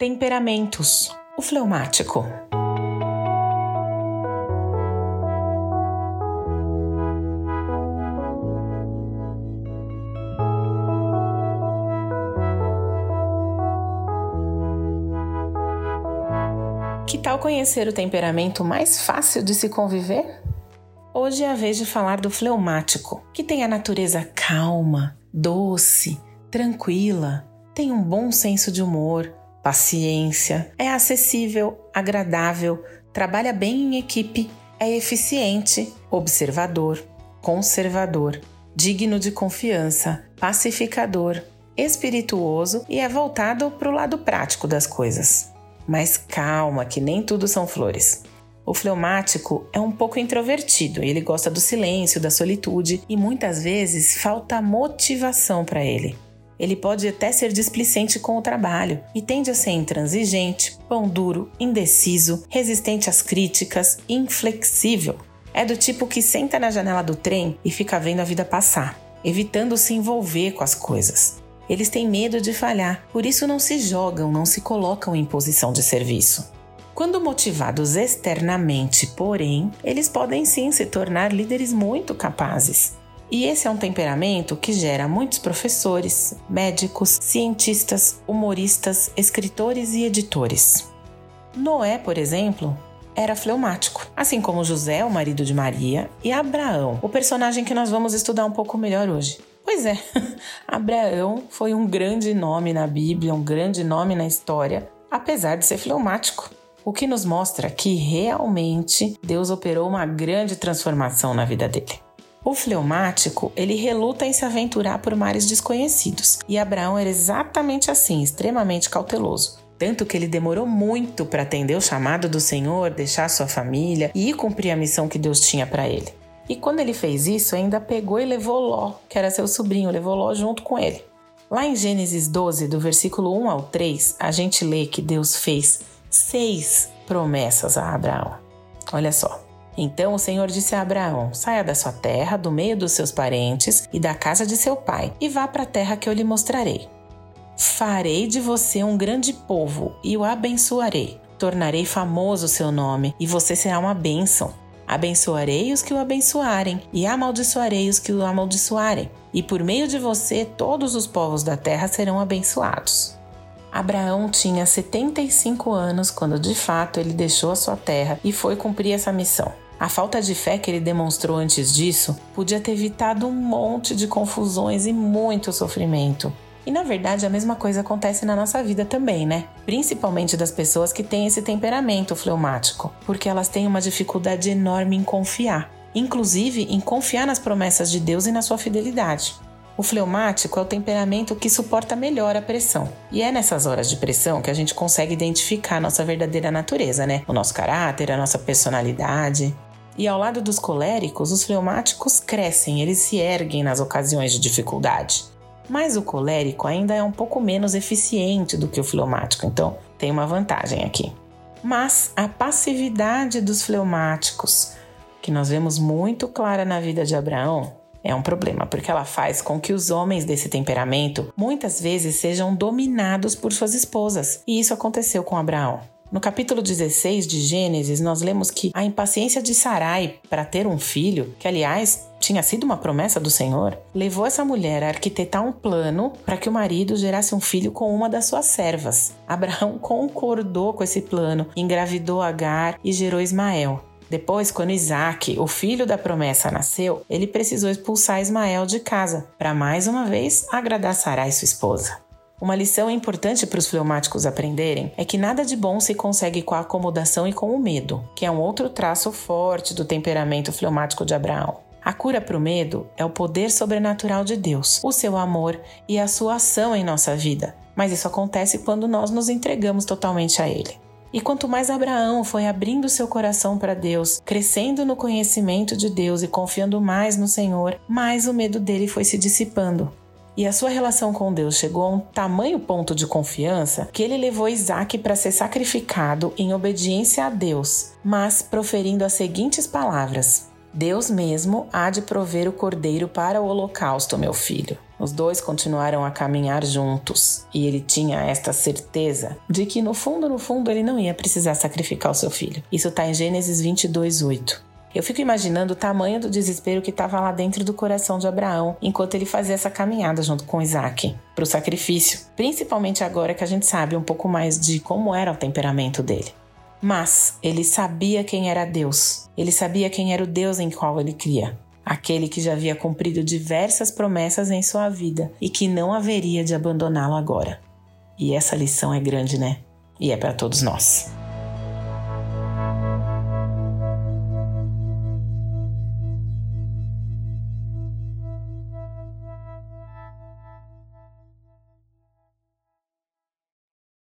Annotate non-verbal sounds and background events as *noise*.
Temperamentos. O fleumático. Que tal conhecer o temperamento mais fácil de se conviver? Hoje é a vez de falar do fleumático, que tem a natureza calma, doce, tranquila, tem um bom senso de humor, paciência, é acessível, agradável, trabalha bem em equipe, é eficiente, observador, conservador, digno de confiança, pacificador, espirituoso e é voltado para o lado prático das coisas. Mas calma, que nem tudo são flores. O fleumático é um pouco introvertido, ele gosta do silêncio, da solitude e muitas vezes falta motivação para ele. Ele pode até ser displicente com o trabalho e tende a ser intransigente, pão duro, indeciso, resistente às críticas, inflexível. É do tipo que senta na janela do trem e fica vendo a vida passar, evitando se envolver com as coisas. Eles têm medo de falhar, por isso não se jogam, não se colocam em posição de serviço. Quando motivados externamente, porém, eles podem sim se tornar líderes muito capazes. E esse é um temperamento que gera muitos professores, médicos, cientistas, humoristas, escritores e editores. Noé, por exemplo, era fleumático, assim como José, o marido de Maria, e Abraão, o personagem que nós vamos estudar um pouco melhor hoje. Pois é, *laughs* Abraão foi um grande nome na Bíblia, um grande nome na história, apesar de ser fleumático. O que nos mostra que realmente Deus operou uma grande transformação na vida dele. O fleumático, ele reluta em se aventurar por mares desconhecidos, e Abraão era exatamente assim, extremamente cauteloso. Tanto que ele demorou muito para atender o chamado do Senhor, deixar sua família e cumprir a missão que Deus tinha para ele. E quando ele fez isso, ainda pegou e levou Ló, que era seu sobrinho, levou Ló junto com ele. Lá em Gênesis 12, do versículo 1 ao 3, a gente lê que Deus fez seis promessas a Abraão. Olha só. Então o Senhor disse a Abraão: Saia da sua terra, do meio dos seus parentes e da casa de seu pai, e vá para a terra que eu lhe mostrarei. Farei de você um grande povo e o abençoarei. Tornarei famoso o seu nome e você será uma bênção. Abençoarei os que o abençoarem e amaldiçoarei os que o amaldiçoarem. E por meio de você todos os povos da terra serão abençoados. Abraão tinha 75 anos quando de fato ele deixou a sua terra e foi cumprir essa missão. A falta de fé que ele demonstrou antes disso podia ter evitado um monte de confusões e muito sofrimento. E na verdade a mesma coisa acontece na nossa vida também, né? Principalmente das pessoas que têm esse temperamento fleumático, porque elas têm uma dificuldade enorme em confiar, inclusive em confiar nas promessas de Deus e na sua fidelidade. O fleumático é o temperamento que suporta melhor a pressão. E é nessas horas de pressão que a gente consegue identificar nossa verdadeira natureza, né? O nosso caráter, a nossa personalidade. E ao lado dos coléricos, os fleumáticos crescem, eles se erguem nas ocasiões de dificuldade. Mas o colérico ainda é um pouco menos eficiente do que o fleumático, então tem uma vantagem aqui. Mas a passividade dos fleumáticos, que nós vemos muito clara na vida de Abraão, é um problema, porque ela faz com que os homens desse temperamento muitas vezes sejam dominados por suas esposas. E isso aconteceu com Abraão. No capítulo 16 de Gênesis, nós lemos que a impaciência de Sarai para ter um filho, que aliás tinha sido uma promessa do Senhor, levou essa mulher a arquitetar um plano para que o marido gerasse um filho com uma das suas servas. Abraão *laughs* concordou com esse plano, engravidou Agar e gerou Ismael. Depois, quando Isaac, o filho da promessa, nasceu, ele precisou expulsar Ismael de casa para mais uma vez agradar Sarai, sua esposa. Uma lição importante para os fleumáticos aprenderem é que nada de bom se consegue com a acomodação e com o medo, que é um outro traço forte do temperamento fleumático de Abraão. A cura para o medo é o poder sobrenatural de Deus, o seu amor e a sua ação em nossa vida. Mas isso acontece quando nós nos entregamos totalmente a Ele. E quanto mais Abraão foi abrindo seu coração para Deus, crescendo no conhecimento de Deus e confiando mais no Senhor, mais o medo dele foi se dissipando. E a sua relação com Deus chegou a um tamanho ponto de confiança que ele levou Isaac para ser sacrificado em obediência a Deus, mas proferindo as seguintes palavras: Deus mesmo há de prover o cordeiro para o holocausto, meu filho. Os dois continuaram a caminhar juntos e ele tinha esta certeza de que no fundo, no fundo, ele não ia precisar sacrificar o seu filho. Isso está em Gênesis 22, 8. Eu fico imaginando o tamanho do desespero que estava lá dentro do coração de Abraão enquanto ele fazia essa caminhada junto com Isaac para o sacrifício, principalmente agora que a gente sabe um pouco mais de como era o temperamento dele. Mas ele sabia quem era Deus, ele sabia quem era o Deus em qual ele cria aquele que já havia cumprido diversas promessas em sua vida e que não haveria de abandoná-lo agora. E essa lição é grande, né? E é para todos nós.